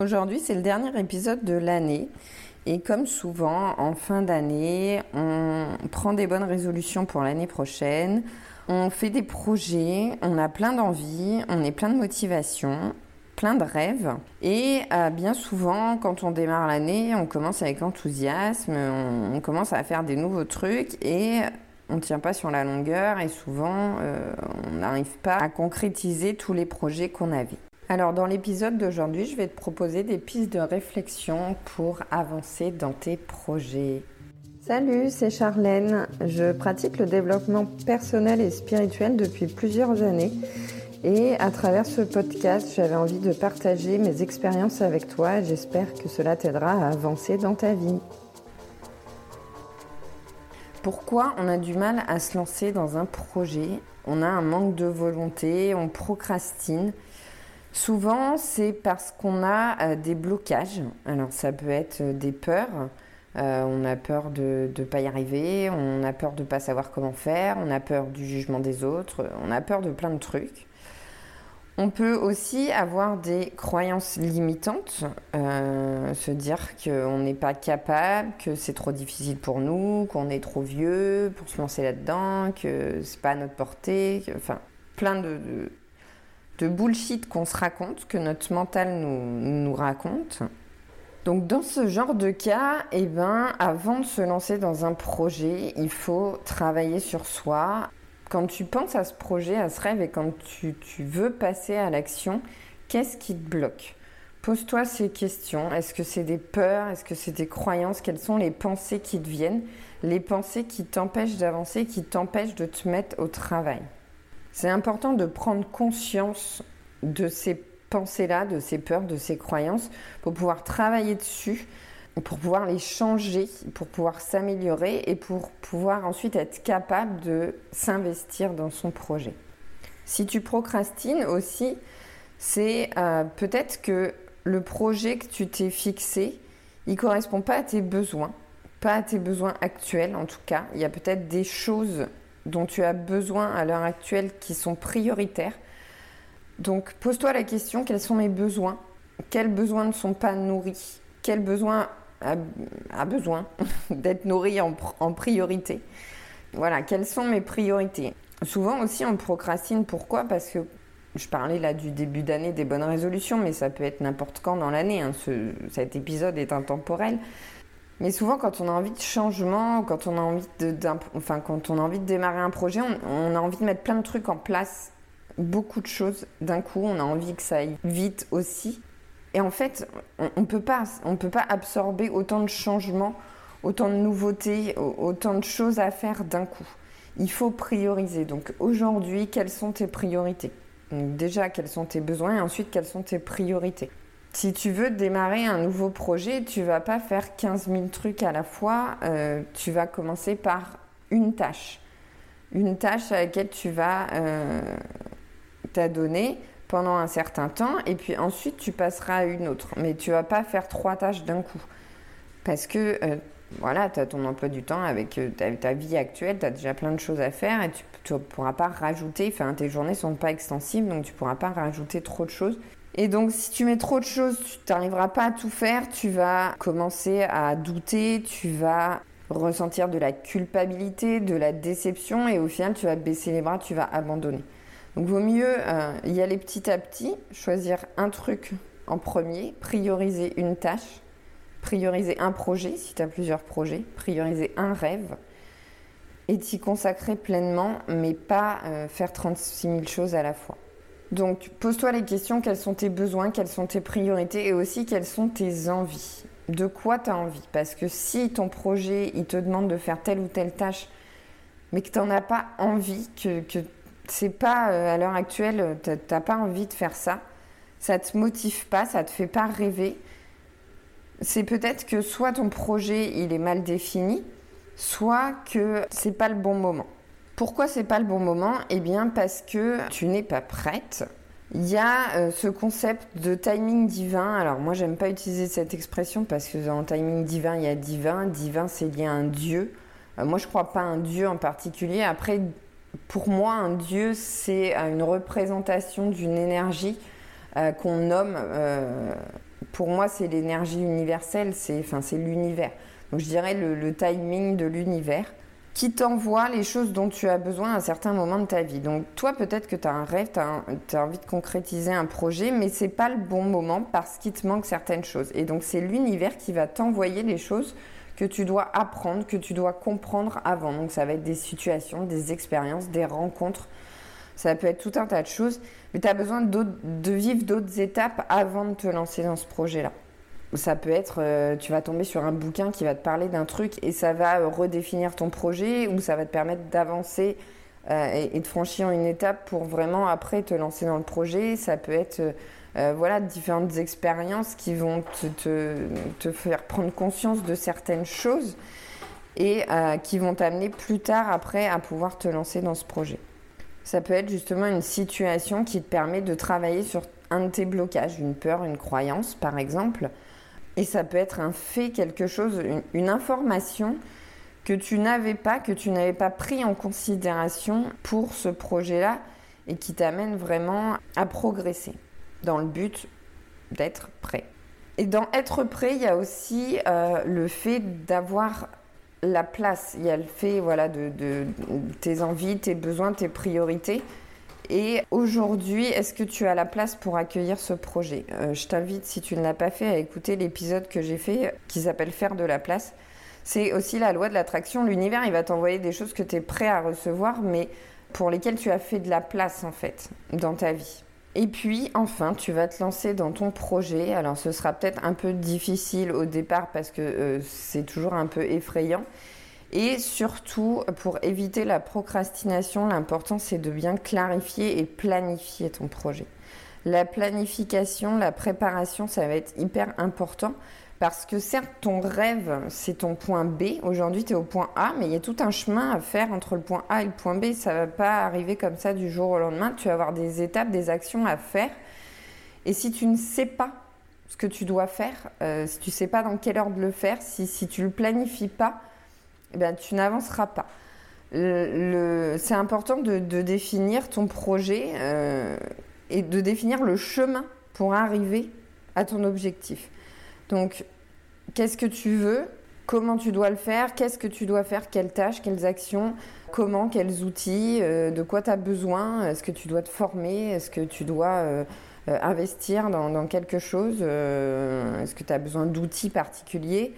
Aujourd'hui c'est le dernier épisode de l'année. Et comme souvent en fin d'année on prend des bonnes résolutions pour l'année prochaine, on fait des projets, on a plein d'envie, on est plein de motivation, plein de rêves. Et euh, bien souvent quand on démarre l'année on commence avec enthousiasme, on, commence à faire des nouveaux trucs et on ne tient pas sur la longueur et souvent euh, on n'arrive pas à concrétiser tous les projets qu'on avait. Alors dans l'épisode d'aujourd'hui, je vais te proposer des pistes de réflexion pour avancer dans tes projets. Salut, c'est Charlène. Je pratique le développement personnel et spirituel depuis plusieurs années. Et à travers ce podcast, j'avais envie de partager mes expériences avec toi. J'espère que cela t'aidera à avancer dans ta vie. Pourquoi on a du mal à se lancer dans un projet? On a un manque de volonté, on procrastine. Souvent, c'est parce qu'on a euh, des blocages. Alors, ça peut être euh, des peurs. Euh, on a peur de ne pas y arriver, on a peur de ne pas savoir comment faire, on a peur du jugement des autres, on a peur de plein de trucs. On peut aussi avoir des croyances limitantes, se dire qu'on n'est pas capable, que c'est trop difficile pour nous, qu'on est trop vieux pour se lancer là-dedans, que c'est pas à notre portée, enfin plein de, de bullshit qu'on se raconte, que notre mental nous, nous raconte. Donc dans ce genre de cas, eh ben, avant de se lancer dans un projet, il faut travailler sur soi. Quand tu penses à ce projet, à ce rêve et quand tu, tu veux passer à l'action, qu'est-ce qui te bloque? Pose-toi ces questions. Est-ce que c'est des peurs? Est-ce que c'est des croyances? Quelles sont les pensées qui te viennent? Les pensées qui t'empêchent d'avancer, qui t'empêchent de te mettre au travail? C'est important de prendre conscience de ces pensées-là, de ces peurs, de ces croyances, pour pouvoir travailler dessus, pour pouvoir les changer, pour pouvoir s'améliorer et pour pouvoir ensuite être capable de s'investir dans son projet. Si tu procrastines aussi, c'est euh, peut-être que le projet que tu t'es fixé, il correspond pas à tes besoins, pas à tes besoins actuels en tout cas. Il y a peut-être des choses dont tu as besoin à l'heure actuelle qui sont prioritaires. Donc pose-toi la question, quels sont mes besoins? Quels besoins ne sont pas nourris? Quel besoin a, besoin d'être nourri en, priorité? Voilà, quelles sont mes priorités? Souvent aussi on procrastine, pourquoi? Parce que je parlais là du début d'année des bonnes résolutions, mais ça peut être n'importe quand dans l'année. Hein. cet épisode est intemporel. Mais souvent, quand on a envie de changement, quand on a envie de, enfin, quand on a envie de démarrer un projet, on, a envie de mettre plein de trucs en place, beaucoup de choses d'un coup. On a envie que ça aille vite aussi. Et en fait, on ne peut pas, on peut pas absorber autant de changements, autant de nouveautés, autant de choses à faire d'un coup. Il faut prioriser. Donc aujourd'hui, quelles sont tes priorités? Déjà, quels sont tes besoins et ensuite, quelles sont tes priorités? Si tu veux démarrer un nouveau projet, tu vas pas faire 15 000 trucs à la fois. Euh, tu vas commencer par une tâche. Une tâche à laquelle tu vas euh, t'adonner pendant un certain temps et puis ensuite tu passeras à une autre. Mais tu vas pas faire trois tâches d'un coup. Parce que euh, voilà, tu as ton emploi du temps avec ta, vie actuelle, tu as déjà plein de choses à faire et tu ne pourras pas rajouter, enfin tes journées sont pas extensibles donc tu pourras pas rajouter trop de choses. Et donc, si tu mets trop de choses, tu n'arriveras pas à tout faire. Tu vas commencer à douter, tu vas ressentir de la culpabilité, de la déception, et au final, tu vas baisser les bras, tu vas abandonner. Donc, vaut mieux euh, y aller petit à petit, choisir un truc en premier, prioriser une tâche, prioriser un projet si tu as plusieurs projets, prioriser un rêve et t'y consacrer pleinement, mais pas euh, faire 36 000 choses à la fois. Donc pose-toi les questions, quels sont tes besoins, quelles sont tes priorités et aussi quelles sont tes envies. De quoi tu envie? Parce que si ton projet, il te demande de faire telle ou telle tâche, mais que tu n'en as pas envie, que, que c'est pas euh, à l'heure actuelle, tu n'as pas envie de faire ça, ça te motive pas, ça te fait pas rêver, c'est peut-être que soit ton projet il est mal défini, soit que c'est pas le bon moment. Pourquoi c'est pas le bon moment? Eh bien parce que tu n'es pas prête. Il y a euh, ce concept de timing divin. Alors moi j'aime pas utiliser cette expression parce que dans timing divin il y a divin. Divin c'est lié à un dieu. Euh, moi je crois pas à un dieu en particulier. Après pour moi un dieu c'est euh, une représentation d'une énergie qu'on nomme. pour moi, c'est l'énergie universelle, c'est enfin, l'univers. Donc je dirais le timing de l'univers qui t'envoie les choses dont tu as besoin à un certain moment de ta vie. Donc toi, peut-être que tu as un rêve, tu as, envie de concrétiser un projet, mais c'est pas le bon moment parce qu'il te manque certaines choses. Et donc c'est l'univers qui va t'envoyer les choses que tu dois apprendre, que tu dois comprendre avant. Donc ça va être des situations, des expériences, des rencontres. Ça peut être tout un tas de choses, mais tu as besoin de vivre d'autres étapes avant de te lancer dans ce projet-là. Ça peut être, euh, tu vas tomber sur un bouquin qui va te parler d'un truc et ça va euh, redéfinir ton projet ou ça va te permettre d'avancer euh, et, de franchir une étape pour vraiment après te lancer dans le projet. Ça peut être voilà, différentes expériences qui vont te, te, faire prendre conscience de certaines choses et qui vont t'amener plus tard après à pouvoir te lancer dans ce projet. Ça peut être justement une situation qui te permet de travailler sur un de tes blocages, une peur, une croyance par exemple. Et ça peut être un fait, quelque chose, une, information que tu n'avais pas, que tu n'avais pas pris en considération pour ce projet-là et qui t'amène vraiment à progresser dans le but d'être prêt. Et dans être prêt, il y a aussi euh, le fait d'avoir la place. Il y a le fait voilà, de tes envies, tes besoins, tes priorités. Et aujourd'hui, est-ce que tu as la place pour accueillir ce projet? Euh, Je t'invite, si tu ne l'as pas fait, à écouter l'épisode que j'ai fait qui s'appelle Faire de la place. C'est aussi la loi de l'attraction. L'univers, il va t'envoyer des choses que tu es prêt à recevoir, mais pour lesquelles tu as fait de la place, en fait, dans ta vie. Et puis, enfin, tu vas te lancer dans ton projet. Alors, ce sera peut-être un peu difficile au départ parce que euh, c'est toujours un peu effrayant. Et surtout, pour éviter la procrastination, l'important c'est de bien clarifier et planifier ton projet. La planification, la préparation, ça va être hyper important parce que certes, ton rêve, c'est ton point B. Aujourd'hui, tu es au point A, mais il y a tout un chemin à faire entre le point A et le point B. Ça ne va pas arriver comme ça du jour au lendemain. Tu vas avoir des étapes, des actions à faire. Et si tu ne sais pas ce que tu dois faire, euh, si tu ne sais pas dans quelle ordre le faire, si, si tu ne le planifies pas, eh ben, tu n'avanceras pas. c'est important de, définir ton projet euh, et de définir le chemin pour arriver à ton objectif. Donc, qu'est-ce que tu veux? Comment tu dois le faire? Qu'est-ce que tu dois faire? Quelles tâches? Quelles actions? Comment? Quels outils? Euh, De quoi tu as besoin? Est-ce que tu dois te former? Est-ce que tu dois euh, investir dans, dans, quelque chose? Est-ce que tu as besoin d'outils particuliers?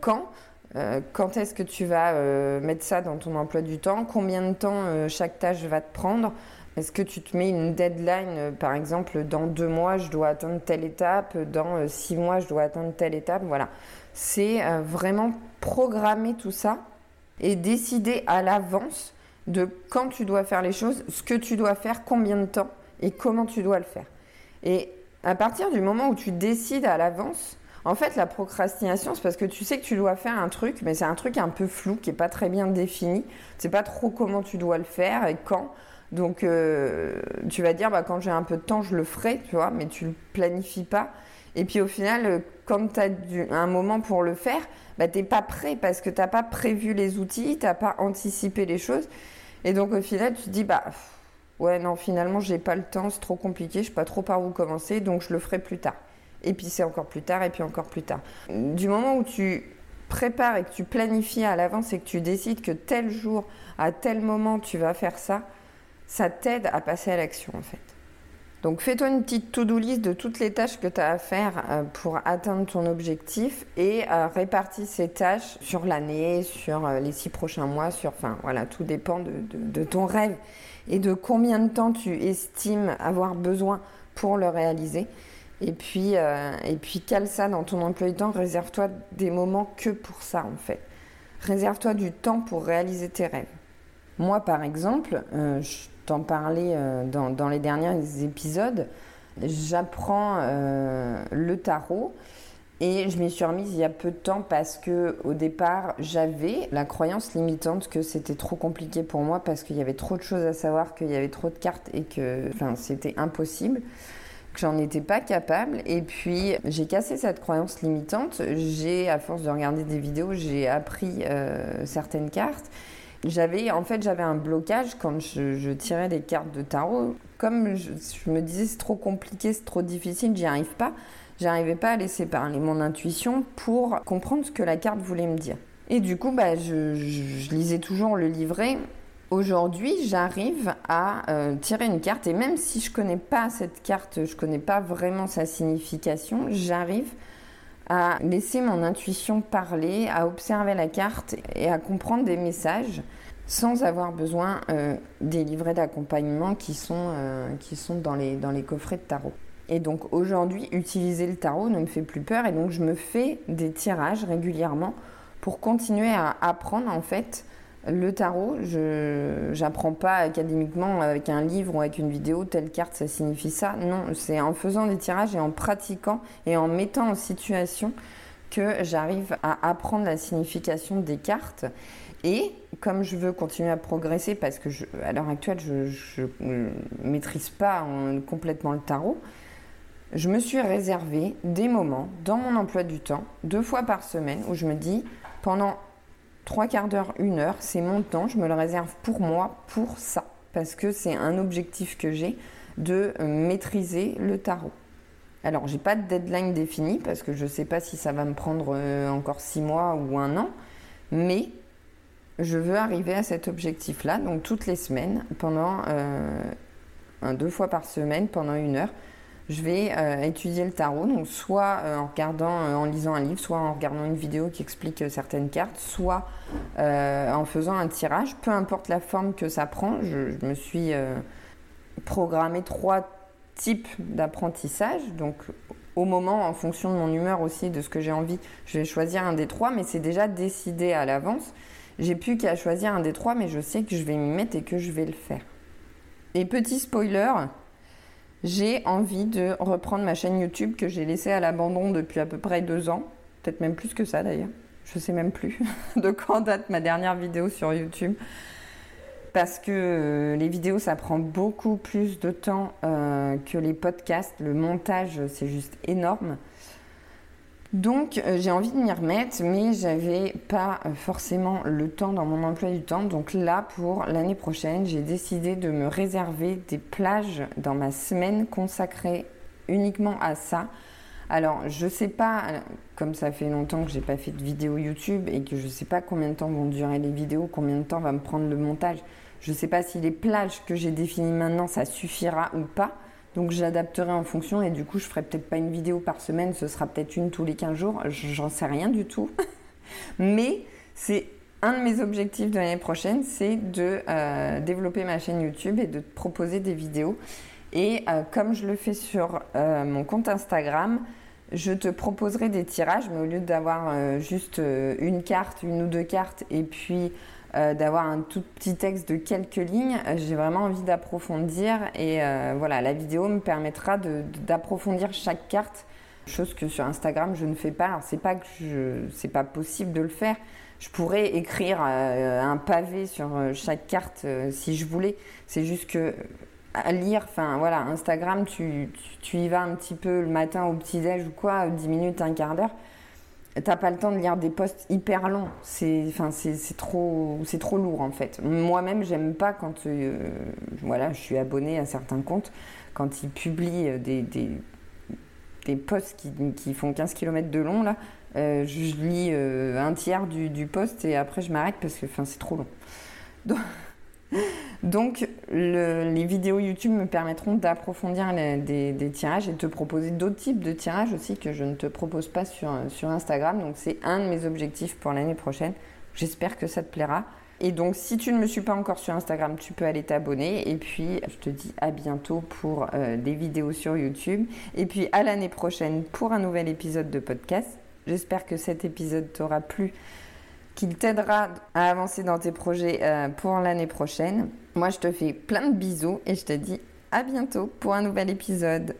Quand? Euh, quand est-ce que tu vas euh, mettre ça dans ton emploi du temps? Combien de temps euh, chaque tâche va te prendre? Est-ce que tu te mets une deadline Par exemple, dans deux mois, je dois atteindre telle étape. Dans six mois, je dois atteindre telle étape? Voilà. C'est vraiment programmer tout ça et décider à l'avance de quand tu dois faire les choses, ce que tu dois faire, combien de temps et comment tu dois le faire. Et à partir du moment où tu décides à l'avance, en fait, la procrastination, c'est parce que tu sais que tu dois faire un truc, mais c'est un truc un peu flou, qui n'est pas très bien défini. Tu sais pas trop comment tu dois le faire et quand. Donc, euh, tu vas dire, bah, quand j'ai un peu de temps, je le ferai, tu vois, mais tu ne le planifies pas. Et puis au final, euh, quand tu as un moment pour le faire, bah, tu n'es pas prêt parce que tu n'as pas prévu les outils, tu n'as pas anticipé les choses. Et donc au final, tu te dis, bah ouais, non, finalement, j'ai pas le temps, c'est trop compliqué, je sais pas trop par où commencer, donc je le ferai plus tard et puis c'est encore plus tard, et puis encore plus tard. Du moment où tu prépares et que tu planifies à l'avance et que tu décides que tel jour, à tel moment, tu vas faire ça, ça t'aide à passer à l'action en fait. Donc fais-toi une petite to-do list de toutes les tâches que tu as à faire euh, pour atteindre ton objectif et euh, répartis ces tâches sur l'année, sur euh, les six prochains mois, sur, enfin voilà, tout dépend de, de, ton rêve et de combien de temps tu estimes avoir besoin pour le réaliser. Et puis, euh, et puis cale ça dans ton emploi du temps, réserve-toi des moments que pour ça en fait. Réserve-toi du temps pour réaliser tes rêves. Moi par exemple, euh, je t'en parlais euh, dans, dans, les derniers épisodes, j'apprends le tarot et je m'y suis remise il y a peu de temps parce que au départ j'avais la croyance limitante que c'était trop compliqué pour moi parce qu'il y avait trop de choses à savoir, qu'il y avait trop de cartes et que c'était impossible que j'en étais pas capable. Et puis, j'ai cassé cette croyance limitante. J'ai, à force de regarder des vidéos, j'ai appris euh, certaines cartes. J'avais, en fait, j'avais un blocage quand je, tirais des cartes de tarot. Comme je, me disais c'est trop compliqué, c'est trop difficile, j'y arrive pas. J'arrivais pas à laisser parler mon intuition pour comprendre ce que la carte voulait me dire. Et du coup, bah, je, lisais toujours le livret. Aujourd'hui, j'arrive à euh, tirer une carte et même si je connais pas cette carte, je connais pas vraiment sa signification, j'arrive à laisser mon intuition parler, à observer la carte et à comprendre des messages sans avoir besoin euh, des livrets d'accompagnement qui sont, euh, qui sont dans, les, dans les coffrets de tarot. Et donc aujourd'hui, utiliser le tarot ne me fait plus peur et donc je me fais des tirages régulièrement pour continuer à apprendre en fait le tarot. Je n'apprends pas académiquement avec un livre ou avec une vidéo, telle carte ça signifie ça. Non, c'est en faisant des tirages et en pratiquant et en mettant en situation que j'arrive à apprendre la signification des cartes. Et comme je veux continuer à progresser, parce que à l'heure actuelle, je ne maîtrise pas complètement le tarot, je me suis réservé des moments dans mon emploi du temps, deux fois par semaine, où je me dis, pendant trois quarts d'heure, une heure, c'est mon temps, je me le réserve pour moi, pour ça, parce que c'est un objectif que j'ai de euh, maîtriser le tarot. Alors, j'ai pas de deadline définie parce que je sais pas si ça va me prendre euh, encore six mois ou un an, mais je veux arriver à cet objectif-là, donc toutes les semaines, pendant euh, deux fois par semaine, pendant une heure, je vais euh, étudier le tarot, donc soit euh, en regardant, euh, en lisant un livre, soit en regardant une vidéo qui explique certaines cartes, soit en faisant un tirage, peu importe la forme que ça prend. Je, me suis programmé trois types d'apprentissage, donc au moment, en fonction de mon humeur aussi, de ce que j'ai envie, je vais choisir un des trois, mais c'est déjà décidé à l'avance. J'ai plus qu'à choisir un des trois, mais je sais que je vais m'y mettre et que je vais le faire. Et petit spoiler, j'ai envie de reprendre ma chaîne YouTube que j'ai laissée à l'abandon depuis à peu près deux ans, peut-être même plus que ça d'ailleurs. Je sais même plus de quand date ma dernière vidéo sur YouTube. Parce que euh, les vidéos, ça prend beaucoup plus de temps euh, que les podcasts. Le montage, c'est juste énorme. Donc euh, j'ai envie de m'y remettre, mais j'avais pas euh, forcément le temps dans mon emploi du temps. Donc là, pour l'année prochaine, j'ai décidé de me réserver des plages dans ma semaine consacrée uniquement à ça. Alors je sais pas, euh, comme ça fait longtemps que j'ai pas fait de vidéo YouTube et que je sais pas combien de temps vont durer les vidéos, combien de temps va me prendre le montage. Je sais pas si les plages que j'ai définies maintenant ça suffira ou pas. Donc j'adapterai en fonction et du coup je ferai peut-être pas une vidéo par semaine, ce sera peut-être une tous les 15 jours, j'en sais rien du tout. Mais c'est un de mes objectifs de l'année prochaine, c'est de euh, développer ma chaîne YouTube et de proposer des vidéos. Et euh, comme je le fais sur euh, mon compte Instagram, je te proposerai des tirages, mais au lieu d'avoir juste une carte, une ou deux cartes, et puis euh, d'avoir un tout petit texte de quelques lignes. J'ai vraiment envie d'approfondir et euh, voilà, la vidéo me permettra d'approfondir chaque carte, chose que sur Instagram je ne fais pas. Alors c'est pas que c'est pas possible de le faire. Je pourrais écrire euh, un pavé sur chaque carte si je voulais. C'est juste que à lire, enfin voilà, Instagram, tu, tu, y vas un petit peu le matin au petit-déj ou quoi, 10 minutes, un quart d'heure t'as pas le temps de lire des posts hyper longs. C'est, enfin, trop, trop lourd en fait. Moi-même, j'aime pas quand, euh, voilà, je suis abonnée à certains comptes quand ils publient euh, des, des, posts qui, qui, font 15 km de long là. Euh, je lis un tiers du, du post et après je m'arrête parce que, enfin, c'est trop long. Donc, donc, les vidéos YouTube me permettront d'approfondir des, tirages et de te proposer d'autres types de tirages aussi que je ne te propose pas sur, Instagram. Donc, c'est un de mes objectifs pour l'année prochaine. J'espère que ça te plaira. Et donc, si tu ne me suis pas encore sur Instagram, tu peux aller t'abonner. Et puis, je te dis à bientôt pour euh, des vidéos sur YouTube. Et puis, à l'année prochaine pour un nouvel épisode de podcast. J'espère que cet épisode t'aura plu qu'il t'aidera à avancer dans tes projets euh, pour l'année prochaine. Moi, je te fais plein de bisous et je te dis à bientôt pour un nouvel épisode.